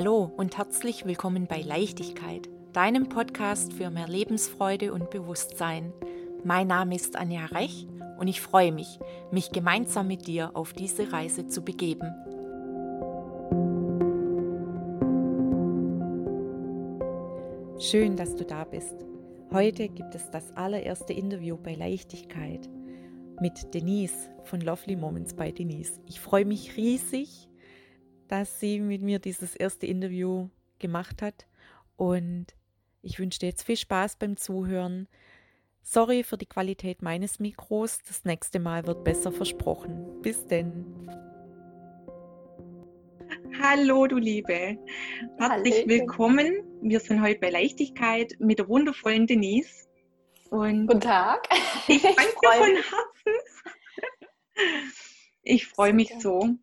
Hallo und herzlich willkommen bei Leichtigkeit, deinem Podcast für mehr Lebensfreude und Bewusstsein. Mein Name ist Anja Rech und ich freue mich, mich gemeinsam mit dir auf diese Reise zu begeben. Schön, dass du da bist. Heute gibt es das allererste Interview bei Leichtigkeit mit Denise von Lovely Moments bei Denise. Ich freue mich riesig, dass sie mit mir dieses erste Interview gemacht hat und ich wünsche dir jetzt viel Spaß beim Zuhören. Sorry für die Qualität meines Mikros, das nächste Mal wird besser versprochen. Bis denn. Hallo, du Liebe. Herzlich Hallo. willkommen. Wir sind heute bei Leichtigkeit mit der wundervollen Denise. Und Guten Tag. Ich danke dir von Herzen. Ich freue mich so,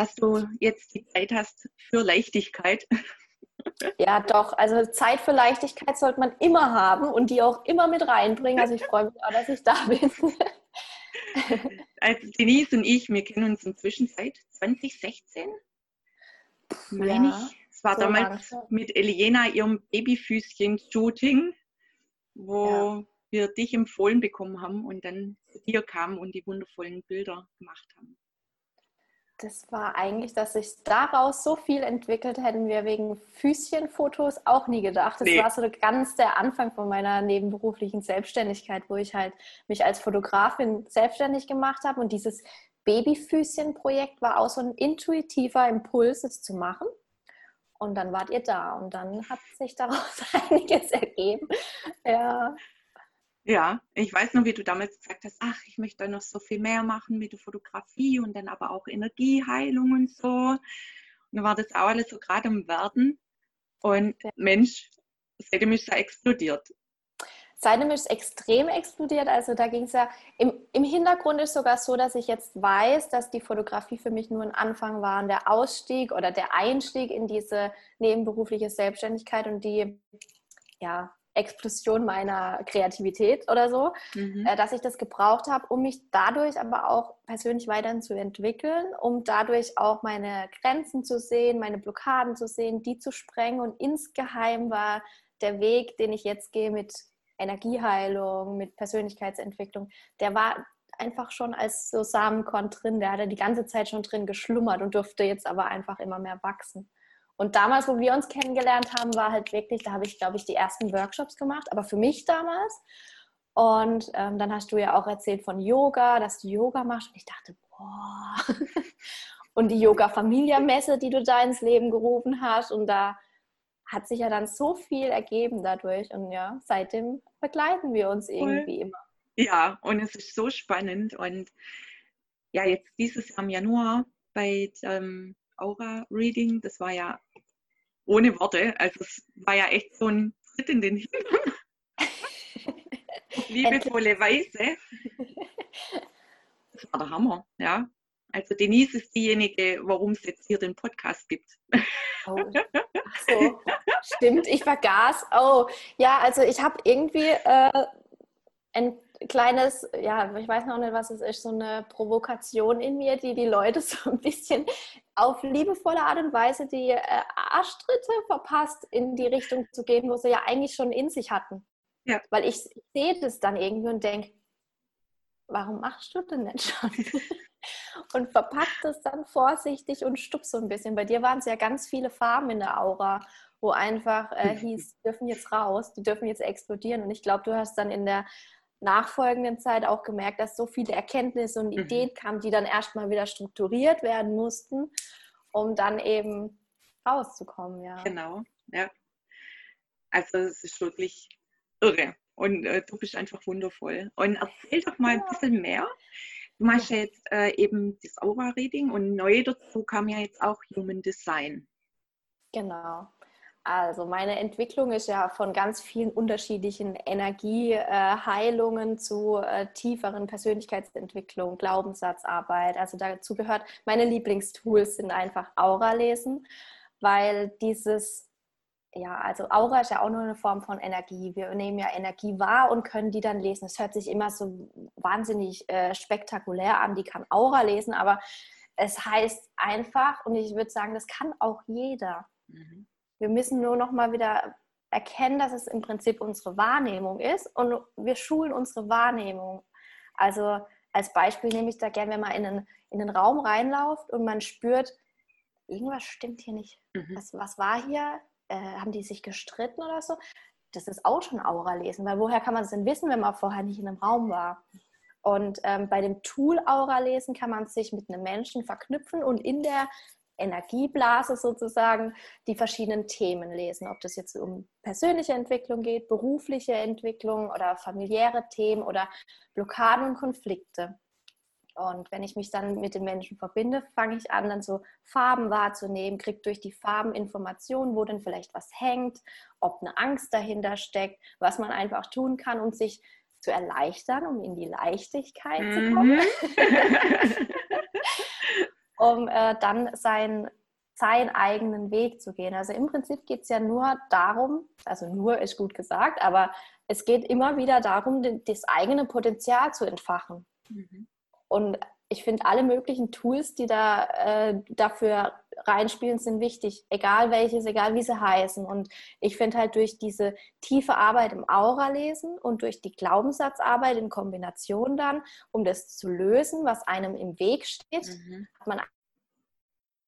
dass du jetzt die Zeit hast für Leichtigkeit. Ja, doch. Also Zeit für Leichtigkeit sollte man immer haben und die auch immer mit reinbringen. Also ich freue mich auch, dass ich da bin. Also Denise und ich, wir kennen uns inzwischen seit 2016. Meine ja, ich. Es war so damals langsam. mit Eliena ihrem Babyfüßchen-Shooting, wo ja. wir dich empfohlen bekommen haben und dann zu dir kamen und die wundervollen Bilder gemacht haben das war eigentlich, dass sich daraus so viel entwickelt, hätten wir wegen Füßchenfotos auch nie gedacht. Das nee. war so ganz der Anfang von meiner nebenberuflichen Selbstständigkeit, wo ich halt mich als Fotografin selbstständig gemacht habe. Und dieses Babyfüßchen-Projekt war auch so ein intuitiver Impuls, es zu machen. Und dann wart ihr da und dann hat sich daraus einiges ergeben. Ja. Ja, ich weiß noch, wie du damals gesagt hast, ach, ich möchte noch so viel mehr machen mit der Fotografie und dann aber auch Energieheilung und so. Und dann war das auch alles so gerade im Werden. Und Mensch, seitdem ist es explodiert. Seitdem ist es extrem explodiert. Also da ging es ja, im, im Hintergrund ist sogar so, dass ich jetzt weiß, dass die Fotografie für mich nur ein Anfang war, der Ausstieg oder der Einstieg in diese nebenberufliche Selbstständigkeit und die, ja, Explosion meiner Kreativität oder so, mhm. äh, dass ich das gebraucht habe, um mich dadurch aber auch persönlich weiterhin zu entwickeln, um dadurch auch meine Grenzen zu sehen, meine Blockaden zu sehen, die zu sprengen. Und insgeheim war der Weg, den ich jetzt gehe mit Energieheilung, mit Persönlichkeitsentwicklung, der war einfach schon als so Samenkorn drin, der hatte die ganze Zeit schon drin geschlummert und durfte jetzt aber einfach immer mehr wachsen. Und damals, wo wir uns kennengelernt haben, war halt wirklich, da habe ich, glaube ich, die ersten Workshops gemacht, aber für mich damals. Und ähm, dann hast du ja auch erzählt von Yoga, dass du Yoga machst. Und ich dachte, boah. und die Yoga-Familia-Messe, die du da ins Leben gerufen hast. Und da hat sich ja dann so viel ergeben dadurch. Und ja, seitdem begleiten wir uns irgendwie immer. Ja, und es ist so spannend. Und ja, jetzt dieses Jahr im Januar bei ähm, Aura-Reading, das war ja ohne Worte. Also es war ja echt so ein Tritt in den Hintern. Liebevolle Weise. Das war der Hammer, ja. Also Denise ist diejenige, warum es jetzt hier den Podcast gibt. Oh. Ach so, stimmt, ich vergaß. Oh, ja, also ich habe irgendwie äh, ein kleines, ja, ich weiß noch nicht, was es ist, so eine Provokation in mir, die die Leute so ein bisschen auf liebevolle Art und Weise die äh, Arschtritte verpasst, in die Richtung zu gehen, wo sie ja eigentlich schon in sich hatten. Ja. Weil ich, ich sehe das dann irgendwie und denke, warum machst du denn nicht schon? und verpackt das dann vorsichtig und stupst so ein bisschen. Bei dir waren es ja ganz viele Farben in der Aura, wo einfach äh, hieß, die dürfen jetzt raus, die dürfen jetzt explodieren. Und ich glaube, du hast dann in der nachfolgenden Zeit auch gemerkt, dass so viele Erkenntnisse und mhm. Ideen kamen, die dann erstmal wieder strukturiert werden mussten, um dann eben rauszukommen. Ja. Genau, ja. Also es ist wirklich irre. Und äh, du bist einfach wundervoll. Und erzähl doch mal ja. ein bisschen mehr. Du machst ja jetzt äh, eben das Aura-Reading und neu dazu kam ja jetzt auch Human Design. Genau. Also meine Entwicklung ist ja von ganz vielen unterschiedlichen Energieheilungen zu äh, tieferen Persönlichkeitsentwicklung, Glaubenssatzarbeit. Also dazu gehört, meine Lieblingstools sind einfach Aura lesen, weil dieses, ja, also Aura ist ja auch nur eine Form von Energie. Wir nehmen ja Energie wahr und können die dann lesen. Es hört sich immer so wahnsinnig äh, spektakulär an, die kann Aura lesen, aber es heißt einfach, und ich würde sagen, das kann auch jeder. Mhm. Wir müssen nur noch mal wieder erkennen, dass es im Prinzip unsere Wahrnehmung ist und wir schulen unsere Wahrnehmung. Also als Beispiel nehme ich da gerne, wenn man in den, in den Raum reinläuft und man spürt, irgendwas stimmt hier nicht. Mhm. Was, was war hier? Äh, haben die sich gestritten oder so? Das ist auch schon Aura-Lesen, weil woher kann man es denn wissen, wenn man vorher nicht in einem Raum war? Und ähm, bei dem Tool Aura-Lesen kann man sich mit einem Menschen verknüpfen und in der Energieblase sozusagen die verschiedenen Themen lesen, ob das jetzt um persönliche Entwicklung geht, berufliche Entwicklung oder familiäre Themen oder Blockaden und Konflikte. Und wenn ich mich dann mit den Menschen verbinde, fange ich an, dann so Farben wahrzunehmen, kriege durch die Farben Informationen, wo denn vielleicht was hängt, ob eine Angst dahinter steckt, was man einfach tun kann, um sich zu erleichtern, um in die Leichtigkeit mhm. zu kommen. um äh, dann sein, seinen eigenen Weg zu gehen. Also im Prinzip geht es ja nur darum, also nur ist gut gesagt, aber es geht immer wieder darum, das eigene Potenzial zu entfachen. Mhm. Und ich finde, alle möglichen Tools, die da äh, dafür reinspielen, sind wichtig. Egal welches, egal wie sie heißen. Und ich finde halt durch diese tiefe Arbeit im Aura-Lesen und durch die Glaubenssatzarbeit in Kombination dann, um das zu lösen, was einem im Weg steht, mhm. hat man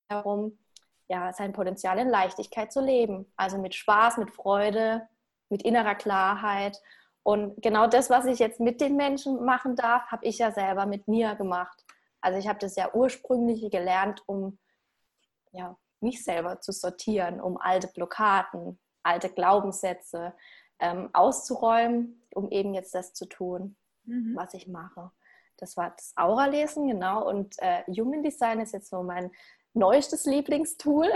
darum, ja, sein Potenzial in Leichtigkeit zu leben. Also mit Spaß, mit Freude, mit innerer Klarheit. Und genau das, was ich jetzt mit den Menschen machen darf, habe ich ja selber mit mir gemacht. Also ich habe das ja ursprünglich gelernt, um ja, mich selber zu sortieren, um alte Blockaden, alte Glaubenssätze ähm, auszuräumen, um eben jetzt das zu tun, mhm. was ich mache. Das war das Aura-Lesen, genau. Und äh, Human Design ist jetzt so mein neuestes Lieblingstool.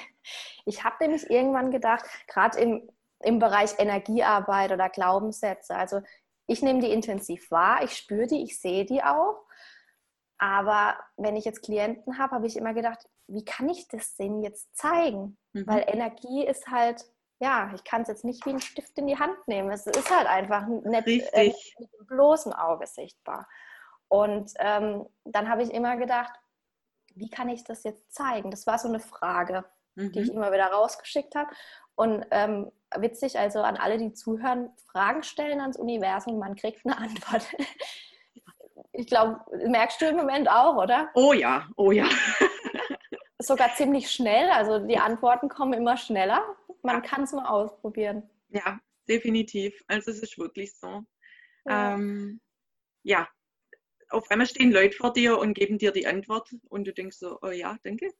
ich habe nämlich irgendwann gedacht, gerade im, im Bereich Energiearbeit oder Glaubenssätze, also ich nehme die intensiv wahr, ich spüre die, ich sehe die auch. Aber wenn ich jetzt Klienten habe, habe ich immer gedacht, wie kann ich das denn jetzt zeigen? Mhm. Weil Energie ist halt, ja, ich kann es jetzt nicht wie einen Stift in die Hand nehmen. Es ist halt einfach nicht äh, mit dem bloßen Auge sichtbar. Und ähm, dann habe ich immer gedacht, wie kann ich das jetzt zeigen? Das war so eine Frage, mhm. die ich mhm. immer wieder rausgeschickt habe. Und ähm, witzig, also an alle, die zuhören, Fragen stellen ans Universum, man kriegt eine Antwort. Ich glaube, merkst du im Moment auch, oder? Oh ja, oh ja. Sogar ziemlich schnell, also die Antworten kommen immer schneller. Man kann es mal ausprobieren. Ja, definitiv. Also es ist wirklich so. Ja. Ähm, ja, auf einmal stehen Leute vor dir und geben dir die Antwort und du denkst so, oh ja, danke.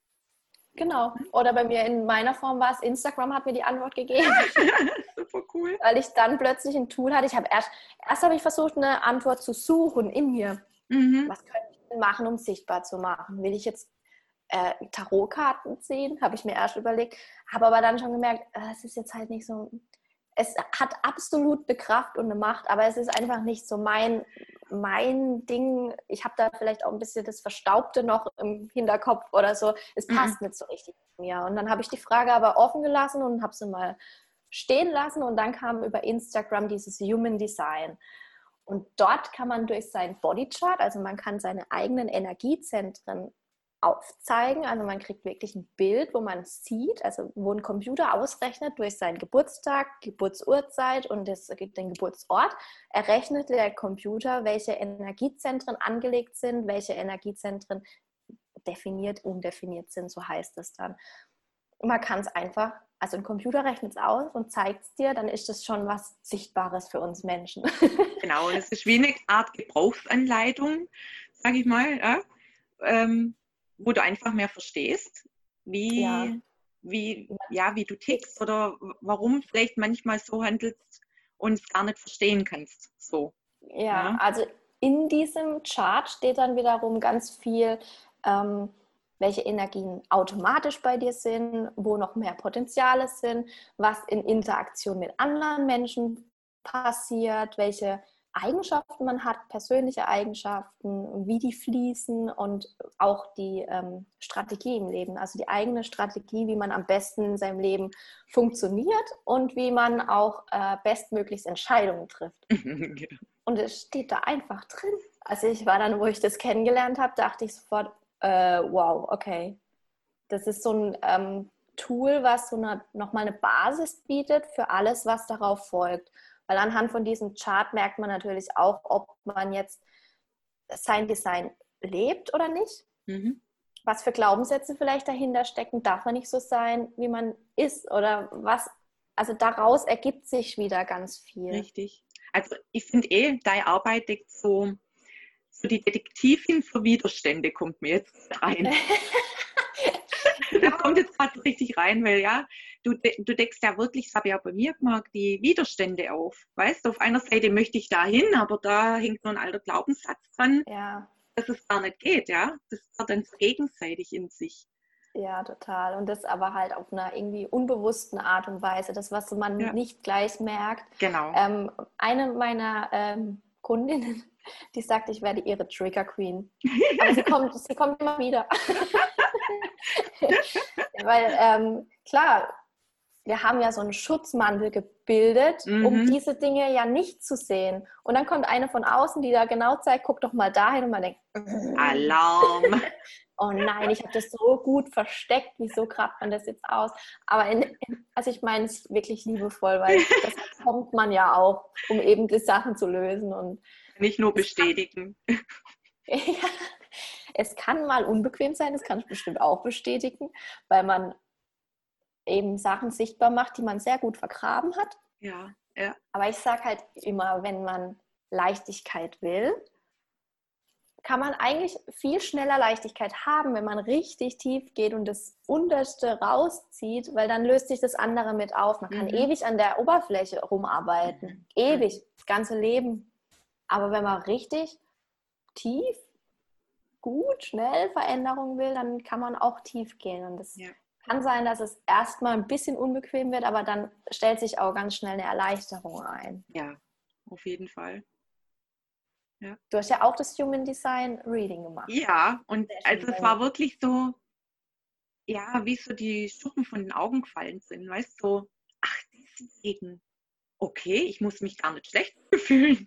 Genau. Oder bei mir in meiner Form war es, Instagram hat mir die Antwort gegeben. Super cool. Weil ich dann plötzlich ein Tool hatte. Ich habe erst, erst habe ich versucht, eine Antwort zu suchen in mir. Mhm. Was könnte ich denn machen, um sichtbar zu machen? Will ich jetzt äh, Tarotkarten ziehen? Habe ich mir erst überlegt. Habe aber dann schon gemerkt, äh, es ist jetzt halt nicht so. Es hat absolut eine Kraft und eine Macht, aber es ist einfach nicht so mein, mein Ding, ich habe da vielleicht auch ein bisschen das Verstaubte noch im Hinterkopf oder so. Es mhm. passt mhm. nicht so richtig zu mir. Und dann habe ich die Frage aber offen gelassen und habe sie mal stehen lassen. Und dann kam über Instagram dieses Human Design. Und dort kann man durch sein Bodychart, also man kann seine eigenen Energiezentren aufzeigen. Also man kriegt wirklich ein Bild, wo man sieht, also wo ein Computer ausrechnet durch seinen Geburtstag, Geburtsurzeit und das, den Geburtsort, errechnet der Computer, welche Energiezentren angelegt sind, welche Energiezentren definiert, undefiniert sind, so heißt es dann. Man kann es einfach, also ein Computer rechnet es aus und zeigt es dir, dann ist das schon was Sichtbares für uns Menschen. Genau, es ist wie eine Art Gebrauchsanleitung, sage ich mal. Ja? Ähm, wo du einfach mehr verstehst, wie, ja. wie, ja, wie du tickst oder warum vielleicht manchmal so handelst und es gar nicht verstehen kannst. So. Ja, ja. also in diesem Chart steht dann wiederum ganz viel, ähm, welche Energien automatisch bei dir sind, wo noch mehr Potenziale sind, was in Interaktion mit anderen Menschen passiert, welche Eigenschaften man hat, persönliche Eigenschaften, wie die fließen und auch die ähm, Strategie im Leben, also die eigene Strategie, wie man am besten in seinem Leben funktioniert und wie man auch äh, bestmöglichst Entscheidungen trifft. Und es steht da einfach drin. Also ich war dann, wo ich das kennengelernt habe, dachte ich sofort, äh, wow, okay. Das ist so ein ähm, Tool, was so eine, nochmal eine Basis bietet für alles, was darauf folgt. Weil anhand von diesem Chart merkt man natürlich auch, ob man jetzt sein Design lebt oder nicht. Mhm. Was für Glaubenssätze vielleicht dahinter stecken, darf man nicht so sein, wie man ist oder was. Also daraus ergibt sich wieder ganz viel. Richtig. Also ich finde eh, deine Arbeit deckt so, so die Detektivin für Widerstände kommt mir jetzt rein. das kommt jetzt gerade richtig rein, weil ja, du, du deckst ja wirklich, das habe ich ja bei mir gemacht, die Widerstände auf. Weißt du, auf einer Seite möchte ich da hin, aber da hängt nur ein alter Glaubenssatz dran, ja. dass es gar nicht geht, ja. Das wird dann so gegenseitig in sich. Ja, total. Und das aber halt auf einer irgendwie unbewussten Art und Weise, das, was man ja. nicht gleich merkt. Genau. Ähm, eine meiner ähm, Kundinnen, die sagt, ich werde ihre Trigger Queen. Aber sie kommt, sie kommt immer wieder. Weil ähm, klar, wir haben ja so einen Schutzmantel gebildet, mhm. um diese Dinge ja nicht zu sehen. Und dann kommt eine von außen, die da genau zeigt, guck doch mal dahin und man denkt, Alarm. oh nein, ich habe das so gut versteckt, wieso grabt man das jetzt aus? Aber in, in, also ich meine es wirklich liebevoll, weil das kommt man ja auch, um eben die Sachen zu lösen. Und nicht nur bestätigen. ja, es kann mal unbequem sein, das kann ich bestimmt auch bestätigen, weil man eben Sachen sichtbar macht, die man sehr gut vergraben hat. Ja, ja. Aber ich sage halt immer, wenn man Leichtigkeit will, kann man eigentlich viel schneller Leichtigkeit haben, wenn man richtig tief geht und das Unterste rauszieht, weil dann löst sich das andere mit auf. Man kann mhm. ewig an der Oberfläche rumarbeiten. Mhm. Ewig, das ganze Leben. Aber wenn man richtig tief gut, schnell Veränderungen will, dann kann man auch tief gehen. Und das ja. kann sein, dass es erstmal ein bisschen unbequem wird, aber dann stellt sich auch ganz schnell eine Erleichterung ein. Ja, auf jeden Fall. Ja. Du hast ja auch das Human Design Reading gemacht. Ja, und also es war wirklich so, ja, wie so die Schuppen von den Augen gefallen sind, weißt du, so, ach, deswegen, okay, ich muss mich gar nicht schlecht fühlen,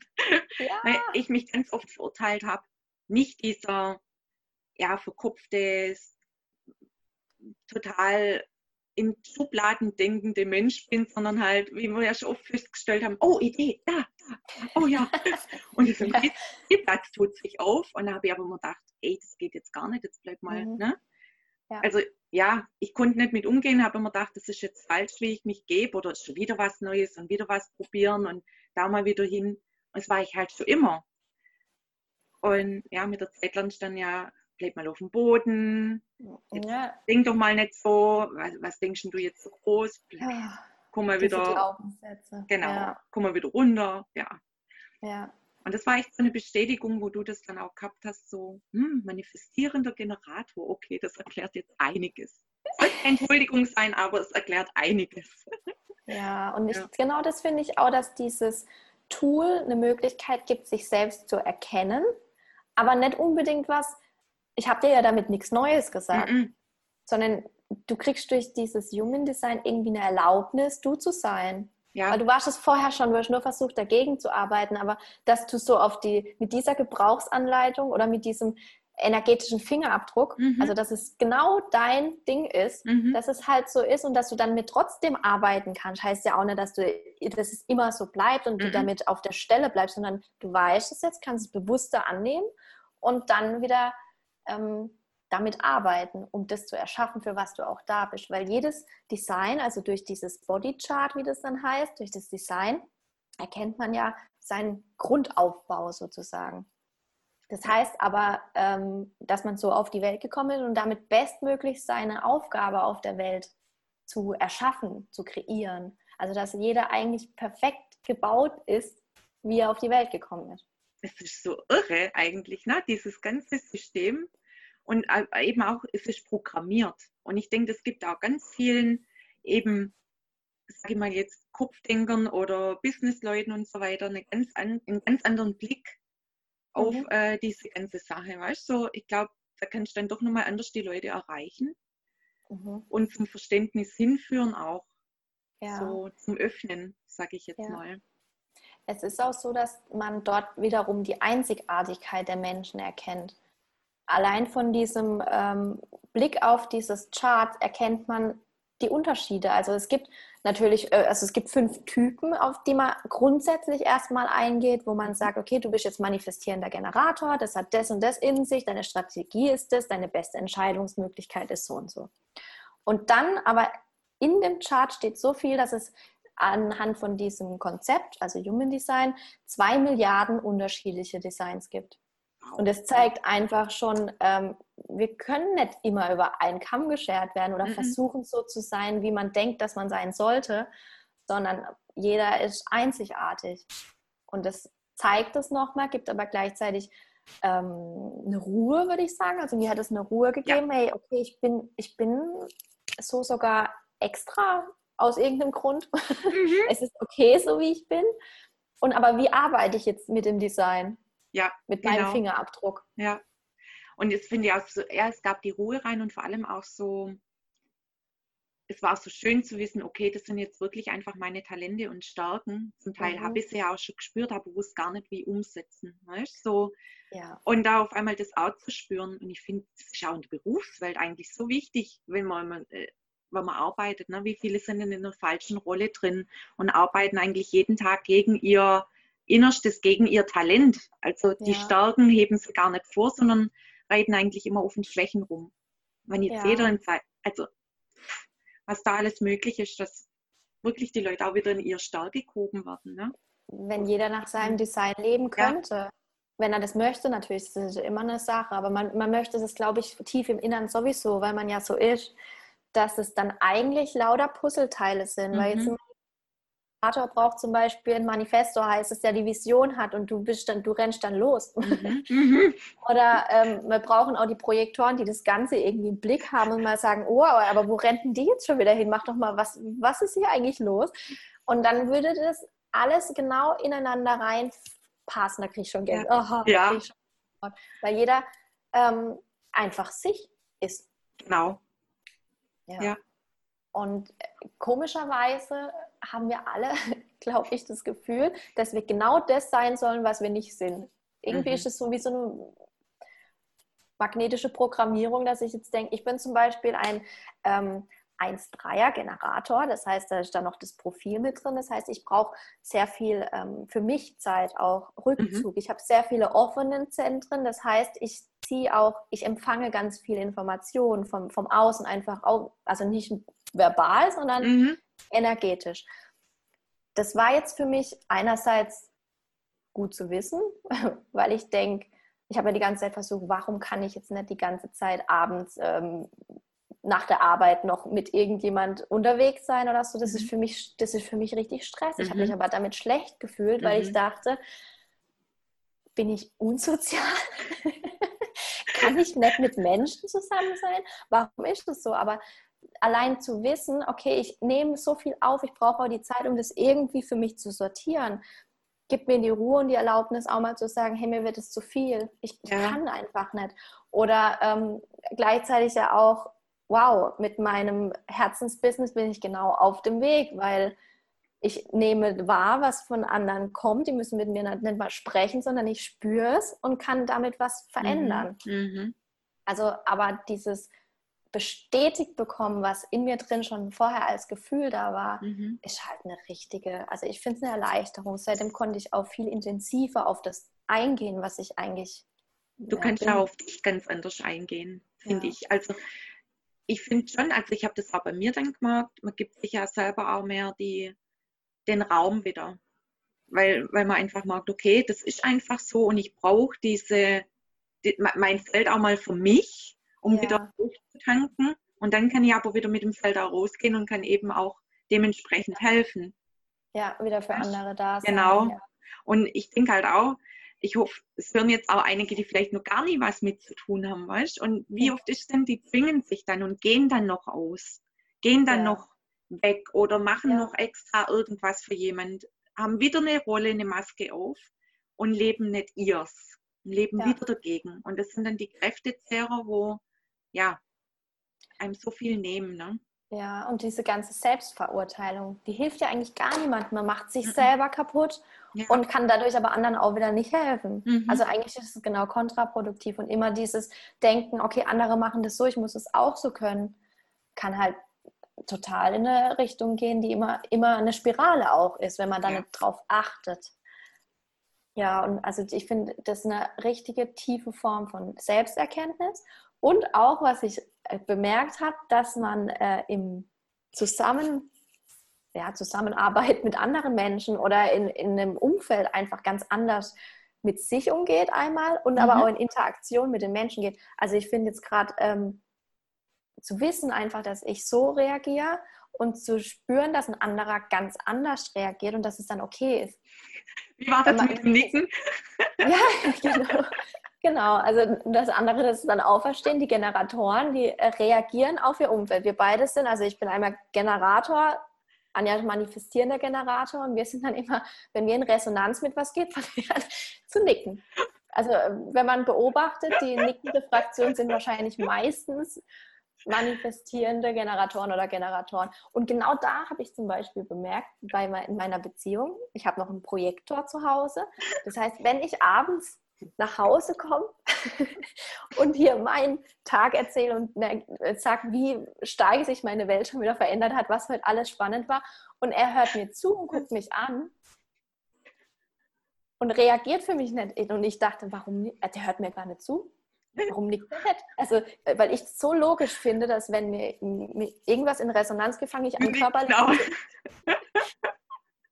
ja. weil ich mich ganz oft verurteilt habe. Nicht dieser, ja, verkopftes, total in Schubladen denkende Mensch bin, sondern halt, wie wir ja schon oft festgestellt haben, oh, Idee, da, da, oh ja. Und dieser ja. Platz tut sich auf. Und da habe ich aber immer gedacht, ey, das geht jetzt gar nicht, jetzt bleib mal, mhm. ne? Ja. Also ja, ich konnte nicht mit umgehen, habe immer gedacht, das ist jetzt falsch, wie ich mich gebe oder schon wieder was Neues und wieder was probieren und da mal wieder hin. Und das war ich halt schon immer. Und ja, mit der Zeit lernst dann ja, bleib mal auf dem Boden. Ja. Denk doch mal nicht so, was, was denkst du jetzt so groß? Ja, komm mal wieder. Genau, ja. komm mal wieder runter. Ja. ja. Und das war echt so eine Bestätigung, wo du das dann auch gehabt hast, so hm, manifestierender Generator. Okay, das erklärt jetzt einiges. Es keine Entschuldigung sein, aber es erklärt einiges. Ja, und ich, genau das finde ich auch, dass dieses Tool eine Möglichkeit gibt, sich selbst zu erkennen aber nicht unbedingt was, ich habe dir ja damit nichts Neues gesagt, mm -mm. sondern du kriegst durch dieses Human Design irgendwie eine Erlaubnis, du zu sein. Ja. Weil du warst es vorher schon, du hast nur versucht, dagegen zu arbeiten, aber dass du so auf die, mit dieser Gebrauchsanleitung oder mit diesem energetischen Fingerabdruck, mhm. also dass es genau dein Ding ist, mhm. dass es halt so ist und dass du dann mit trotzdem arbeiten kannst, heißt ja auch nicht, dass du, dass es immer so bleibt und mhm. du damit auf der Stelle bleibst, sondern du weißt es jetzt, kannst es bewusster annehmen und dann wieder ähm, damit arbeiten, um das zu erschaffen, für was du auch da bist. Weil jedes Design, also durch dieses Bodychart, wie das dann heißt, durch das Design, erkennt man ja seinen Grundaufbau sozusagen. Das heißt aber, ähm, dass man so auf die Welt gekommen ist und damit bestmöglich seine Aufgabe auf der Welt zu erschaffen, zu kreieren. Also dass jeder eigentlich perfekt gebaut ist, wie er auf die Welt gekommen ist. Es ist so irre eigentlich, ne? dieses ganze System. Und eben auch, es ist programmiert. Und ich denke, es gibt auch ganz vielen eben, sage ich mal jetzt, Kopfdenkern oder Businessleuten und so weiter eine ganz an, einen ganz anderen Blick auf mhm. äh, diese ganze Sache. Weißt du, so, ich glaube, da kannst du dann doch nochmal anders die Leute erreichen mhm. und zum Verständnis hinführen auch. Ja. So zum Öffnen, sage ich jetzt ja. mal. Es ist auch so, dass man dort wiederum die Einzigartigkeit der Menschen erkennt. Allein von diesem ähm, Blick auf dieses Chart erkennt man die Unterschiede. Also es gibt natürlich, äh, also es gibt fünf Typen, auf die man grundsätzlich erstmal eingeht, wo man sagt, okay, du bist jetzt manifestierender Generator, das hat das und das in sich, deine Strategie ist das, deine beste Entscheidungsmöglichkeit ist so und so. Und dann aber in dem Chart steht so viel, dass es anhand von diesem Konzept, also Human Design, zwei Milliarden unterschiedliche Designs gibt. Und es zeigt einfach schon, ähm, wir können nicht immer über einen Kamm geschert werden oder mhm. versuchen so zu sein, wie man denkt, dass man sein sollte, sondern jeder ist einzigartig. Und das zeigt es nochmal, gibt aber gleichzeitig ähm, eine Ruhe, würde ich sagen. Also mir hat es eine Ruhe gegeben, ja. hey, okay, ich bin, ich bin so sogar extra aus irgendeinem Grund. Mhm. es ist okay, so wie ich bin. Und aber wie arbeite ich jetzt mit dem Design? Ja. Mit genau. meinem Fingerabdruck. Ja. Und jetzt finde ich auch so, ja, es gab die Ruhe rein und vor allem auch so, es war so schön zu wissen, okay, das sind jetzt wirklich einfach meine Talente und Stärken. Zum Teil mhm. habe ich sie ja auch schon gespürt, aber wusste gar nicht, wie umsetzen. Weißt? So. Ja. Und da auf einmal das auch zu spüren. Und ich finde, das ist auch in der Berufswelt eigentlich so wichtig, wenn man, äh, wenn man arbeitet. Ne? Wie viele sind denn in einer falschen Rolle drin und arbeiten eigentlich jeden Tag gegen ihr Innerstes gegen ihr Talent. Also die ja. Stärken heben sie gar nicht vor, sondern reiten eigentlich immer auf den Schwächen rum. Wenn jetzt ja. jeder in Zeit, also was da alles möglich ist, dass wirklich die Leute auch wieder in ihre Stärke gehoben werden. Ne? Wenn jeder nach seinem mhm. Design leben könnte. Ja. Wenn er das möchte, natürlich, das ist immer eine Sache, aber man, man möchte das, glaube ich, tief im Innern sowieso, weil man ja so ist, dass es dann eigentlich lauter Puzzleteile sind. Mhm. Weil jetzt mhm. Moderator braucht zum Beispiel ein Manifesto, heißt es, der die Vision hat und du bist dann, du rennst dann los. Mhm. Oder ähm, wir brauchen auch die Projektoren, die das Ganze irgendwie im Blick haben und mal sagen, oh, aber wo rennen die jetzt schon wieder hin? Mach doch mal, was, was ist hier eigentlich los? Und dann würde das alles genau ineinander reinpassen. Da kriege ich schon Geld. Ja. Aha, ja. Schon Weil jeder ähm, einfach sich ist. Genau. ja. ja. Und äh, komischerweise haben wir alle, glaube ich, das Gefühl, dass wir genau das sein sollen, was wir nicht sind. Irgendwie mhm. ist es so wie so eine magnetische Programmierung, dass ich jetzt denke, ich bin zum Beispiel ein ähm, 1-3er Generator, das heißt, da ist dann noch das Profil mit drin. Das heißt, ich brauche sehr viel ähm, für mich Zeit, auch Rückzug. Mhm. Ich habe sehr viele offene Zentren, das heißt, ich ziehe auch, ich empfange ganz viel Informationen vom, vom Außen einfach auch, also nicht verbal, sondern mhm. Energetisch. Das war jetzt für mich einerseits gut zu wissen, weil ich denke, ich habe ja die ganze Zeit versucht, warum kann ich jetzt nicht die ganze Zeit abends ähm, nach der Arbeit noch mit irgendjemand unterwegs sein oder so. Das mhm. ist für mich, das ist für mich richtig Stress. Mhm. Ich habe mich aber damit schlecht gefühlt, weil ich mhm. dachte, bin ich unsozial? kann ich nicht mit Menschen zusammen sein? Warum ist das so? Aber allein zu wissen, okay, ich nehme so viel auf, ich brauche auch die Zeit, um das irgendwie für mich zu sortieren, gibt mir die Ruhe und die Erlaubnis, auch mal zu sagen, hey, mir wird es zu viel. Ich, ich ja. kann einfach nicht. Oder ähm, gleichzeitig ja auch, wow, mit meinem Herzensbusiness bin ich genau auf dem Weg, weil ich nehme wahr, was von anderen kommt. Die müssen mit mir nicht mal sprechen, sondern ich spüre es und kann damit was verändern. Mhm. Mhm. Also, aber dieses bestätigt bekommen, was in mir drin schon vorher als Gefühl da war, mhm. ist halt eine richtige, also ich finde es eine Erleichterung. Seitdem konnte ich auch viel intensiver auf das eingehen, was ich eigentlich. Du kannst ja auf dich ganz anders eingehen, finde ja. ich. Also ich finde schon, also ich habe das auch bei mir dann gemerkt, man gibt sich ja selber auch mehr die, den Raum wieder. Weil, weil man einfach merkt, okay, das ist einfach so und ich brauche diese, die, mein Feld auch mal für mich um ja. wieder aufzutanken. Und dann kann ich aber wieder mit dem Feld auch rausgehen und kann eben auch dementsprechend helfen. Ja, wieder für andere da sein. Genau. Ja. Und ich denke halt auch, ich hoffe, es hören jetzt auch einige, die vielleicht noch gar nie was mit zu tun haben, weißt Und wie oft ist denn, die zwingen sich dann und gehen dann noch aus, gehen dann ja. noch weg oder machen ja. noch extra irgendwas für jemand, haben wieder eine Rolle, eine Maske auf und leben nicht ihrs, leben ja. wieder dagegen. Und das sind dann die Kräftezehrer, wo ja, einem so viel nehmen. Ne? Ja, und diese ganze Selbstverurteilung, die hilft ja eigentlich gar niemandem. Man macht sich selber kaputt ja. und kann dadurch aber anderen auch wieder nicht helfen. Mhm. Also eigentlich ist es genau kontraproduktiv und immer dieses Denken, okay, andere machen das so, ich muss es auch so können, kann halt total in eine Richtung gehen, die immer, immer eine Spirale auch ist, wenn man da ja. nicht drauf achtet. Ja, und also ich finde, das ist eine richtige tiefe Form von Selbsterkenntnis und auch, was ich äh, bemerkt habe, dass man äh, im Zusammen, ja, Zusammenarbeit mit anderen Menschen oder in, in einem Umfeld einfach ganz anders mit sich umgeht einmal und mhm. aber auch in Interaktion mit den Menschen geht. Also ich finde jetzt gerade ähm, zu wissen einfach, dass ich so reagiere und zu spüren, dass ein anderer ganz anders reagiert und dass es dann okay ist. Wie war das mit dem Nicken? Ja, genau. Genau, also das andere, das ist dann Auferstehen, die Generatoren, die äh, reagieren auf ihr Umfeld. Wir beide sind, also ich bin einmal Generator, Anja manifestierender Generator und wir sind dann immer, wenn wir in Resonanz mit was geht, zu nicken. Also äh, wenn man beobachtet, die nickende Fraktion sind wahrscheinlich meistens manifestierende Generatoren oder Generatoren. Und genau da habe ich zum Beispiel bemerkt, bei, in meiner Beziehung, ich habe noch einen Projektor zu Hause. Das heißt, wenn ich abends nach Hause komme und hier meinen Tag erzähle und sage, wie stark sich meine Welt schon wieder verändert hat, was heute alles spannend war. Und er hört mir zu und guckt mich an und reagiert für mich nicht. Und ich dachte, warum nicht? Der hört mir gar nicht zu. Warum nicht? Also, weil ich es so logisch finde, dass wenn mir, irgendwas in Resonanz gefangen, ich an Körper genau.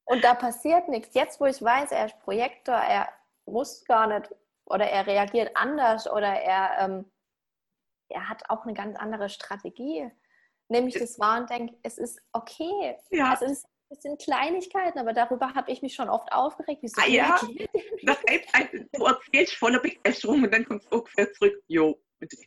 und da passiert nichts. Jetzt, wo ich weiß, er ist Projektor, er muss gar nicht oder er reagiert anders oder er, ähm, er hat auch eine ganz andere Strategie. Nehme ich das wahr und denke, es ist okay. Ja. Also es, es sind Kleinigkeiten, aber darüber habe ich mich schon oft aufgeregt. Wieso ah, ja, das heißt, du erzählst voller Begeisterung und dann kommst du ungefähr zurück. Jo, bitte.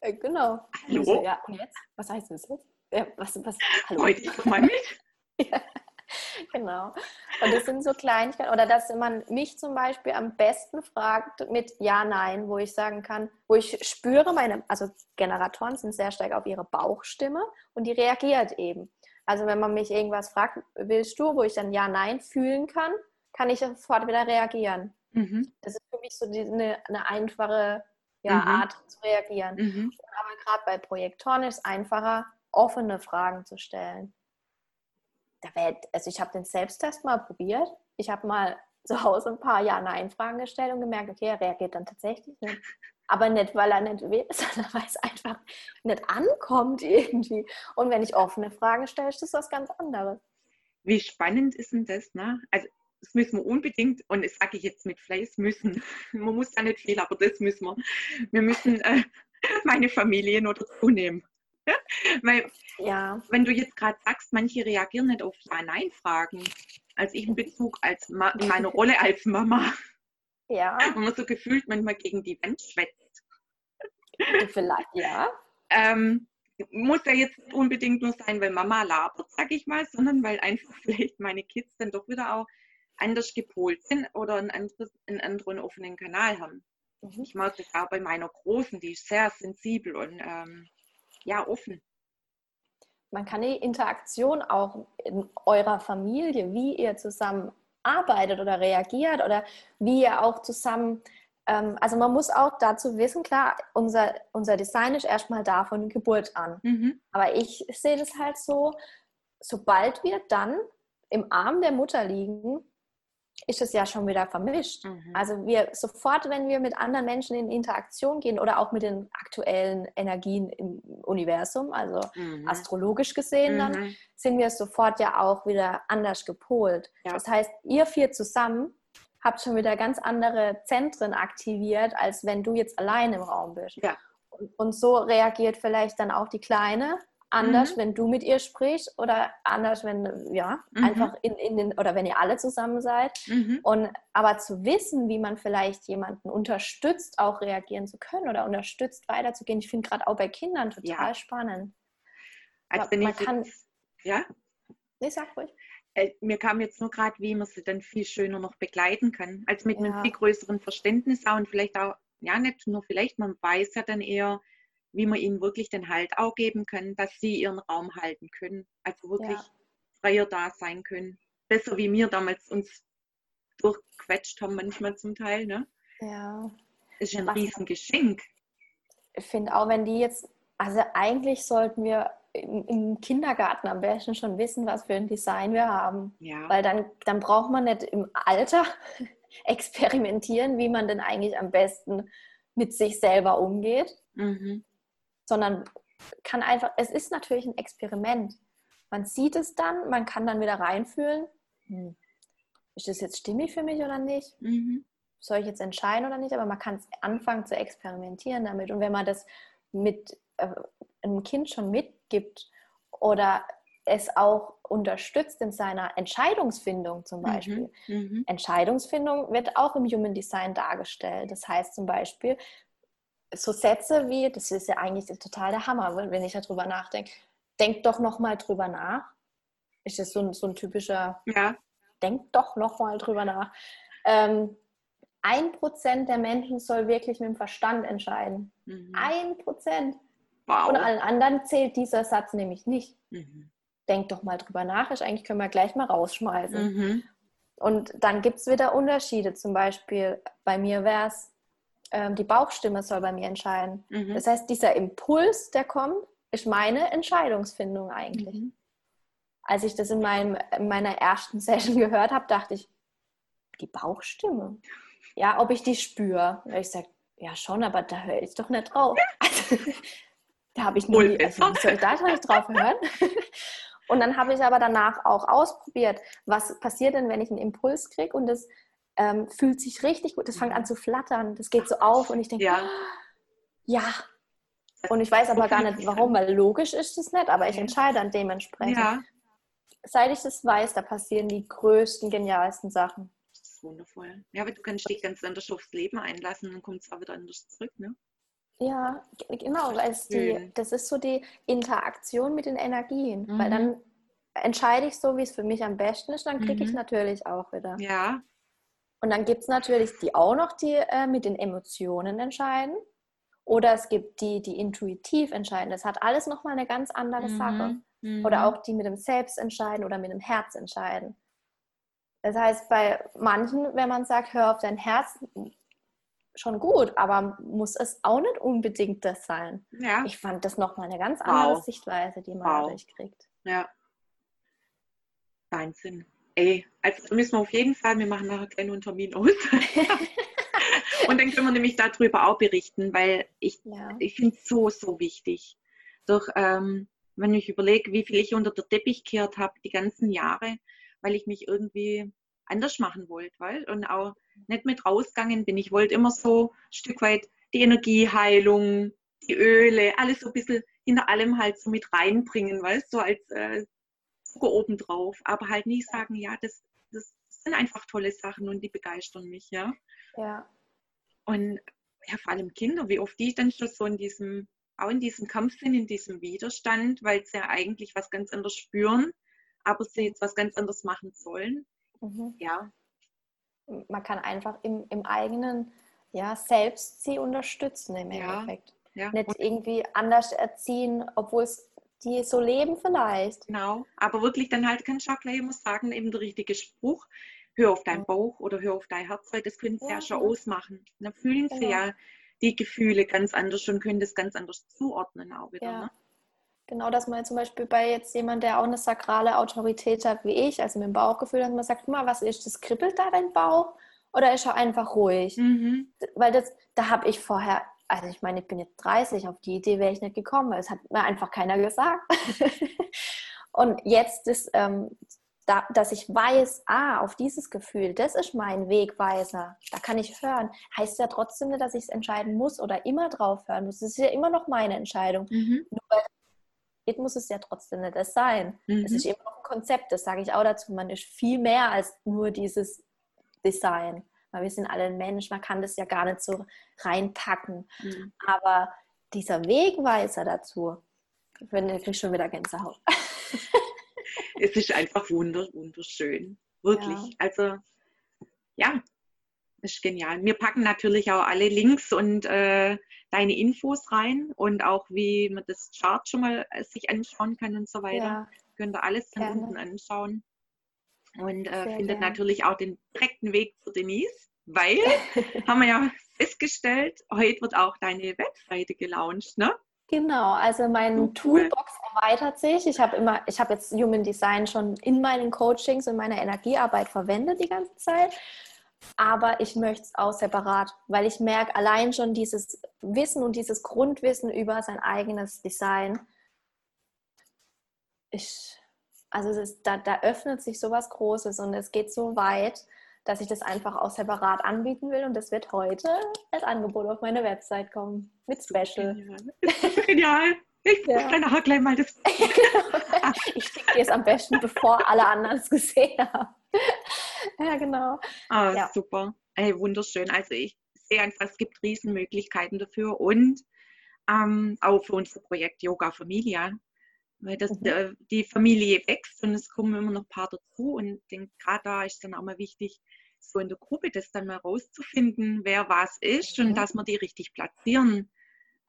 Äh, genau. Hallo? So, ja, und jetzt? Was heißt das jetzt? Ja, was, was, hallo? Heute, ich mal mit. ja. genau. Und das sind so Kleinigkeiten. Oder dass man mich zum Beispiel am besten fragt mit Ja, Nein, wo ich sagen kann, wo ich spüre, meine, also Generatoren sind sehr stark auf ihre Bauchstimme und die reagiert eben. Also wenn man mich irgendwas fragt, willst du, wo ich dann Ja, Nein fühlen kann, kann ich sofort wieder reagieren. Mhm. Das ist für mich so die, eine, eine einfache ja, mhm. Art zu reagieren. Mhm. Aber gerade bei Projektoren ist es einfacher, offene Fragen zu stellen da wär, also ich habe den Selbsttest mal probiert. Ich habe mal zu Hause ein paar Ja-Nein-Fragen gestellt und gemerkt, okay, er reagiert dann tatsächlich nicht. Aber nicht, weil er nicht will, sondern weil es einfach nicht ankommt irgendwie. Und wenn ich offene Fragen stelle, ist das was ganz anderes. Wie spannend ist denn das, ne? Also das müssen wir unbedingt, und das sage ich jetzt mit Fleiß, müssen. Man muss ja nicht viel, aber das müssen wir. Wir müssen äh, meine Familie noch dazu nehmen. Weil, ja. wenn du jetzt gerade sagst, manche reagieren nicht auf Ja-Nein-Fragen, als ich in Bezug als Ma in meiner Rolle als Mama, ja. wenn man so gefühlt manchmal gegen die Wand schwätzt. Vielleicht, ja. Ähm, muss ja jetzt unbedingt nur sein, weil Mama labert, sag ich mal, sondern weil einfach vielleicht meine Kids dann doch wieder auch anders gepolt sind oder einen, anderes, einen anderen offenen Kanal haben. Mhm. Ich merke das auch bei meiner Großen, die ist sehr sensibel und ähm, ja offen. Man kann die Interaktion auch in eurer Familie, wie ihr zusammen arbeitet oder reagiert oder wie ihr auch zusammen, ähm, also man muss auch dazu wissen, klar, unser, unser Design ist erstmal da von Geburt an. Mhm. Aber ich sehe das halt so, sobald wir dann im Arm der Mutter liegen, ist es ja schon wieder vermischt. Mhm. Also wir sofort, wenn wir mit anderen Menschen in Interaktion gehen oder auch mit den aktuellen Energien im Universum, also mhm. astrologisch gesehen, mhm. dann sind wir sofort ja auch wieder anders gepolt. Ja. Das heißt, ihr vier zusammen habt schon wieder ganz andere Zentren aktiviert, als wenn du jetzt allein im Raum bist. Ja. Und, und so reagiert vielleicht dann auch die Kleine anders, mhm. wenn du mit ihr sprichst oder anders, wenn, ja, mhm. einfach in, in den, oder wenn ihr alle zusammen seid. Mhm. Und aber zu wissen, wie man vielleicht jemanden unterstützt, auch reagieren zu können oder unterstützt weiterzugehen, ich finde gerade auch bei Kindern total ja. spannend. Also wenn man ich kann, ja? Nee, sag ruhig. Äh, mir kam jetzt nur gerade, wie man sie dann viel schöner noch begleiten kann. Also mit ja. einem viel größeren Verständnis auch und vielleicht auch, ja, nicht nur vielleicht, man weiß ja dann eher, wie man ihnen wirklich den Halt auch geben kann, dass sie ihren Raum halten können. Also wirklich ja. freier da sein können. Besser wie wir damals uns durchquetscht haben, manchmal zum Teil. Ne? Ja. Ist ein Riesengeschenk. Ich finde auch, wenn die jetzt, also eigentlich sollten wir im, im, Kindergarten am besten schon wissen, was für ein Design wir haben. Ja. Weil dann, dann braucht man nicht im Alter experimentieren, wie man denn eigentlich am besten mit sich selber umgeht, mhm. Sondern kann einfach, es ist natürlich ein Experiment. Man sieht es dann, man kann dann wieder reinfühlen, hm, ist das jetzt stimmig für mich oder nicht? Mhm. Soll ich jetzt entscheiden oder nicht? Aber man kann anfangen zu experimentieren damit. Und wenn man das mit äh, einem Kind schon mitgibt oder es auch unterstützt in seiner Entscheidungsfindung zum mhm. Beispiel. Mhm. Entscheidungsfindung wird auch im Human Design dargestellt. Das heißt zum Beispiel, so Sätze wie, das ist ja eigentlich total der Hammer, wenn ich darüber nachdenke, denk doch nochmal drüber nach. Ist das so ein, so ein typischer, ja. denk doch nochmal drüber nach. Ähm, ein Prozent der Menschen soll wirklich mit dem Verstand entscheiden. Mhm. Ein Prozent. Wow. Und allen anderen zählt dieser Satz nämlich nicht. Mhm. Denk doch mal drüber nach, ist eigentlich können wir gleich mal rausschmeißen. Mhm. Und dann gibt es wieder Unterschiede. Zum Beispiel bei mir wäre es, ähm, die Bauchstimme soll bei mir entscheiden. Mhm. Das heißt, dieser Impuls, der kommt, ist meine Entscheidungsfindung eigentlich. Mhm. Als ich das in, meinem, in meiner ersten Session gehört habe, dachte ich, die Bauchstimme. Ja, ob ich die spüre. Und ich sage, ja schon, aber da höre ich doch nicht drauf. Also, da habe ich nie, also, soll ich da nicht drauf hören? Und dann habe ich aber danach auch ausprobiert, was passiert denn, wenn ich einen Impuls kriege und das ähm, fühlt sich richtig gut, das fängt an zu flattern, das geht so auf und ich denke, ja. ja. Und ich weiß aber gar nicht warum, weil logisch ist es nicht, aber ich entscheide dann dementsprechend. Ja. Seit ich das weiß, da passieren die größten, genialsten Sachen. Das ist wundervoll. Ja, aber du kannst dich ganz anders aufs Leben einlassen, dann kommt es auch wieder anders zurück, ne? Ja, genau, weil es die, das ist so die Interaktion mit den Energien. Mhm. Weil dann entscheide ich so, wie es für mich am besten ist, dann kriege mhm. ich natürlich auch wieder. Ja. Und dann gibt es natürlich die auch noch, die äh, mit den Emotionen entscheiden. Oder es gibt die, die intuitiv entscheiden. Das hat alles nochmal eine ganz andere mhm. Sache. Mhm. Oder auch die mit dem Selbst entscheiden oder mit dem Herz entscheiden. Das heißt, bei manchen, wenn man sagt, hör auf dein Herz, schon gut, aber muss es auch nicht unbedingt das sein. Ja. Ich fand das nochmal eine ganz andere wow. Sichtweise, die man wow. dadurch kriegt. Ja. Wahnsinn. Ey, also müssen wir auf jeden Fall, wir machen nachher gleich einen Termin aus. Und dann können wir nämlich darüber auch berichten, weil ich, ja. ich finde es so, so wichtig. Doch ähm, wenn ich überlege, wie viel ich unter der Teppich gekehrt habe, die ganzen Jahre, weil ich mich irgendwie anders machen wollte, weil und auch nicht mit rausgegangen bin. Ich wollte immer so ein Stück weit die Energieheilung, die Öle, alles so ein bisschen hinter allem halt so mit reinbringen, weißt du, so als äh, Zucker obendrauf. Aber halt nicht sagen, ja, das, das sind einfach tolle Sachen und die begeistern mich, ja. Ja. Und ja, vor allem Kinder, wie oft die dann schon so in diesem, auch in diesem Kampf sind, in diesem Widerstand, weil sie ja eigentlich was ganz anderes spüren, aber sie jetzt was ganz anderes machen sollen. Mhm. Ja, man kann einfach im, im eigenen ja, Selbst sie unterstützen im ja, Endeffekt. Ja. Nicht irgendwie anders erziehen, obwohl es die so leben vielleicht. Genau, aber wirklich dann halt kann Jacques immer sagen, eben der richtige Spruch, hör auf deinen Bauch oder hör auf dein Herz, weil das können sie ja, ja schon ausmachen. Dann fühlen sie genau. ja die Gefühle ganz anders und können das ganz anders zuordnen auch wieder. Ja. Ne? Genau, dass man zum Beispiel bei jetzt jemand, der auch eine sakrale Autorität hat wie ich, also mit dem Bauchgefühl, dass man sagt, guck mal, was ist das? Kribbelt da dein Bauch? Oder ist er einfach ruhig? Mhm. Weil das, da habe ich vorher, also ich meine, ich bin jetzt 30, auf die Idee wäre ich nicht gekommen, es hat mir einfach keiner gesagt. Und jetzt ist, ähm, da, dass ich weiß, ah, auf dieses Gefühl, das ist mein Wegweiser, da kann ich hören, heißt ja trotzdem nicht, dass ich es entscheiden muss oder immer drauf hören muss. Es ist ja immer noch meine Entscheidung. Mhm. Nur weil geht, muss es ja trotzdem nicht das sein. Mhm. Es ist immer noch ein Konzept, das sage ich auch dazu. Man ist viel mehr als nur dieses Design. Weil wir sind alle ein Mensch, man kann das ja gar nicht so reinpacken. Mhm. Aber dieser Wegweiser dazu, ich kriege schon wieder Gänsehaut. es ist einfach wunderschön. Wirklich. Ja. Also, ja, ist genial. Wir packen natürlich auch alle Links und äh, deine Infos rein und auch wie man das Chart schon mal äh, sich anschauen kann und so weiter. Ja. Könnt ihr alles dann unten anschauen. Und äh, findet gern. natürlich auch den direkten Weg zu Denise, weil, haben wir ja festgestellt, heute wird auch deine Webseite gelauncht, ne? Genau, also mein oh, Toolbox erweitert sich. Ich habe immer, ich habe jetzt Human Design schon in meinen Coachings und meiner Energiearbeit verwendet die ganze Zeit. Aber ich möchte es auch separat, weil ich merke allein schon dieses Wissen und dieses Grundwissen über sein eigenes Design. Ich, also ist, da, da öffnet sich so was Großes und es geht so weit, dass ich das einfach auch separat anbieten will und das wird heute als Angebot auf meine Website kommen mit Special. Genial. Genial. Ich ja. danach gleich mal das. ich schicke dir es am besten, bevor alle anderen es gesehen haben. ja, genau. Ah, ja. super. Ey, wunderschön. Also ich sehe einfach, es gibt Riesenmöglichkeiten dafür und ähm, auch für unser Projekt Yoga Familia. Weil das, mhm. die Familie wächst und es kommen immer noch ein paar dazu. Und gerade da ist dann auch mal wichtig, so in der Gruppe das dann mal rauszufinden, wer was ist mhm. und dass wir die richtig platzieren.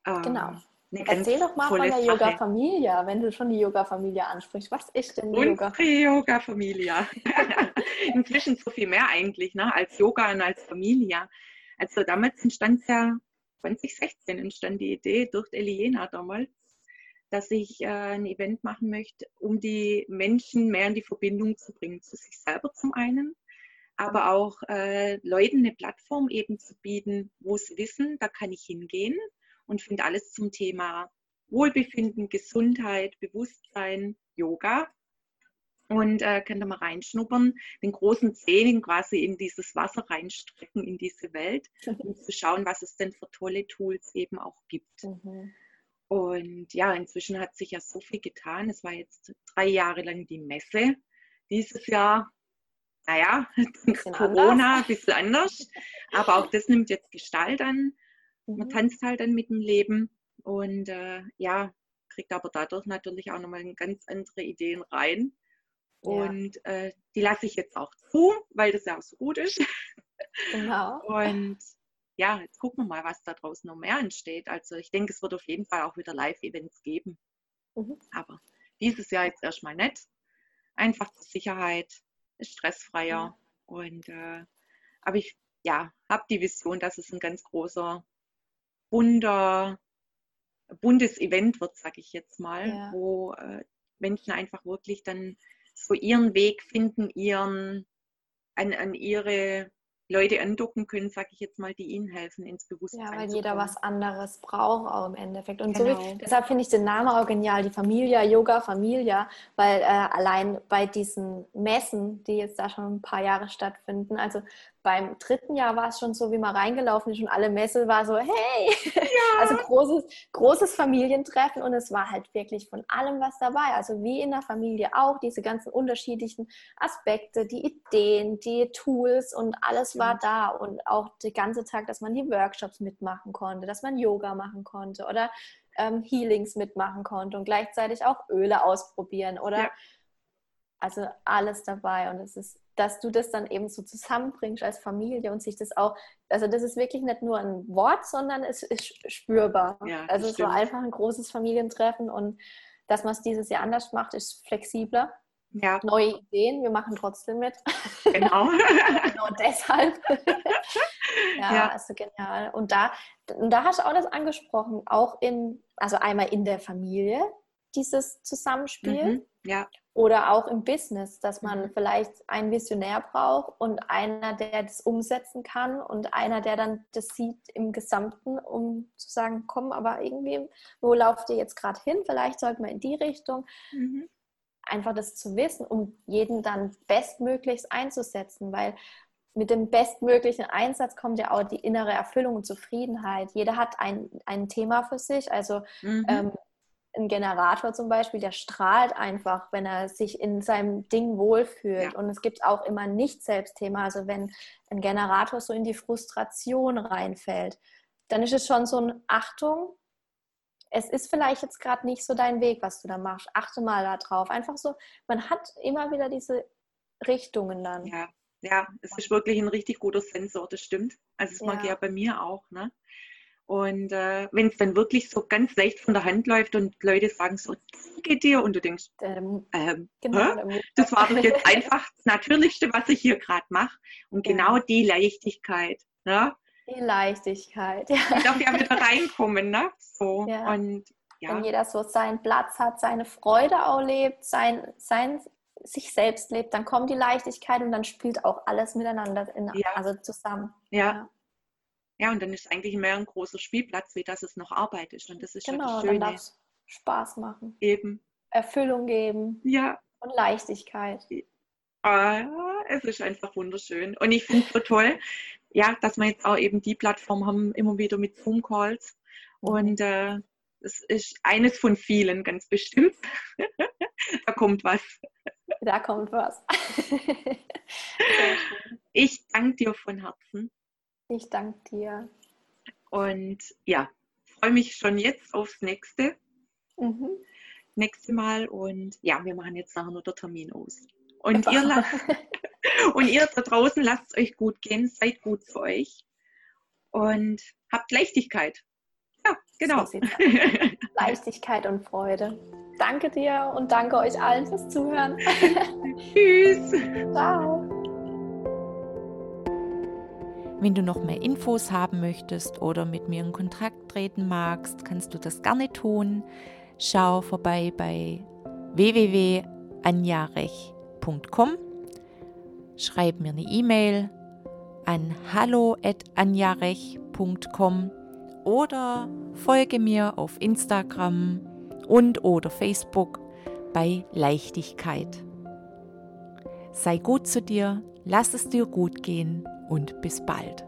Ähm, genau. Erzähl doch mal von der Yoga Familia, wenn du schon die Yoga Familia ansprichst. Was ist denn die Yoga? Yoga Familia. Inzwischen so viel mehr eigentlich, ne? als Yoga und als Familia. Also damals entstand es ja 2016 entstand die Idee durch Eliena damals, dass ich äh, ein Event machen möchte, um die Menschen mehr in die Verbindung zu bringen, zu sich selber zum einen, aber auch äh, Leuten eine Plattform eben zu bieten, wo sie wissen, da kann ich hingehen und finde alles zum Thema Wohlbefinden, Gesundheit, Bewusstsein, Yoga. Und äh, könnt ihr mal reinschnuppern, den großen Zähnen quasi in dieses Wasser reinstrecken, in diese Welt, um zu schauen, was es denn für tolle Tools eben auch gibt. Mhm. Und ja, inzwischen hat sich ja so viel getan. Es war jetzt drei Jahre lang die Messe. Dieses Jahr, naja, Corona ein bisschen anders. Aber auch das nimmt jetzt Gestalt an. Man mhm. tanzt halt dann mit dem Leben und äh, ja, kriegt aber dadurch natürlich auch nochmal ganz andere Ideen rein. Und ja. äh, die lasse ich jetzt auch zu, weil das ja auch so gut ist. Genau. Und ja, jetzt gucken wir mal, was da draußen noch mehr entsteht. Also ich denke, es wird auf jeden Fall auch wieder Live-Events geben. Mhm. Aber dieses Jahr jetzt erstmal nicht. Einfach zur Sicherheit, ist stressfreier. Mhm. Und äh, aber ich ja, habe die Vision, dass es ein ganz großer, bunter, buntes Event wird, sage ich jetzt mal, ja. wo äh, Menschen einfach wirklich dann so ihren Weg finden, ihren an, an ihre Leute andocken können, sage ich jetzt mal, die ihnen helfen, ins Bewusstsein Ja, weil jeder was anderes braucht auch im Endeffekt. Und genau. so, deshalb finde ich den Namen auch genial, die Familia, Yoga Familia, weil äh, allein bei diesen Messen, die jetzt da schon ein paar Jahre stattfinden, also beim dritten Jahr war es schon so, wie man reingelaufen ist und alle Messe war so, hey, ja. also großes, großes Familientreffen und es war halt wirklich von allem was dabei. Also wie in der Familie auch, diese ganzen unterschiedlichen Aspekte, die Ideen, die Tools und alles war da und auch den ganzen Tag, dass man die Workshops mitmachen konnte, dass man Yoga machen konnte oder ähm, Healings mitmachen konnte und gleichzeitig auch Öle ausprobieren oder ja. Also alles dabei und es ist dass du das dann eben so zusammenbringst als Familie und sich das auch, also das ist wirklich nicht nur ein Wort, sondern es ist spürbar. Ja, also es war einfach ein großes Familientreffen und dass man es dieses Jahr anders macht, ist flexibler. Ja. Neue Ideen, wir machen trotzdem mit. Genau. genau deshalb. ja, ja, also genial. Und da, und da hast du auch das angesprochen, auch in, also einmal in der Familie, dieses Zusammenspiel. Mhm. Ja. Oder auch im Business, dass man mhm. vielleicht einen Visionär braucht und einer, der das umsetzen kann und einer, der dann das sieht im Gesamten, um zu sagen, komm, aber irgendwie, wo lauft ihr jetzt gerade hin? Vielleicht sollten wir in die Richtung. Mhm. Einfach das zu wissen, um jeden dann bestmöglichst einzusetzen, weil mit dem bestmöglichen Einsatz kommt ja auch die innere Erfüllung und Zufriedenheit. Jeder hat ein, ein Thema für sich. Also mhm. ähm, ein Generator zum Beispiel, der strahlt einfach, wenn er sich in seinem Ding wohlfühlt. Ja. Und es gibt auch immer Nicht-Selbstthema. Also wenn ein Generator so in die Frustration reinfällt, dann ist es schon so ein Achtung. Es ist vielleicht jetzt gerade nicht so dein Weg, was du da machst. Achte mal da drauf. Einfach so, man hat immer wieder diese Richtungen dann. Ja, ja, es ist wirklich ein richtig guter Sensor, das stimmt. Also das ja. mag ja bei mir auch. Ne? Und äh, wenn es dann wirklich so ganz leicht von der Hand läuft und Leute sagen so, geht dir und du denkst, ähm, genau, das war doch jetzt einfach das Natürlichste, was ich hier gerade mache. Und genau ja. die Leichtigkeit. Ne? Die Leichtigkeit, ja. Ich darf ja wieder reinkommen, ne? So. Ja. Und ja. Wenn jeder so seinen Platz hat, seine Freude auch lebt, sein, sein, sich selbst lebt, dann kommt die Leichtigkeit und dann spielt auch alles miteinander in, ja. also zusammen. Ja. Ja. und dann ist eigentlich mehr ein großer Spielplatz, wie dass es noch Arbeit ist. Und das ist genau, ja das Schöne. Dann darf Spaß machen. Eben. Erfüllung geben. Ja. Und Leichtigkeit. Ah, es ist einfach wunderschön. Und ich finde es so toll, ja, dass wir jetzt auch eben die Plattform haben, immer wieder mit Zoom-Calls. Mhm. Und äh, es ist eines von vielen, ganz bestimmt. da kommt was. Da kommt was. ich danke dir von Herzen. Ich danke dir. Und ja, freue mich schon jetzt aufs nächste. Mhm. Nächste Mal. Und ja, wir machen jetzt nachher nur den Termin aus. Und ihr, und ihr da draußen lasst es euch gut gehen, seid gut zu euch und habt Leichtigkeit. Ja, genau. So Leichtigkeit und Freude. Danke dir und danke euch allen fürs Zuhören. Tschüss. Ciao. Wenn du noch mehr Infos haben möchtest oder mit mir in Kontakt treten magst, kannst du das gerne tun. Schau vorbei bei www.anjarech.com. Schreib mir eine E-Mail an hallo@anjarech.com oder folge mir auf Instagram und oder Facebook bei Leichtigkeit. Sei gut zu dir, lass es dir gut gehen und bis bald.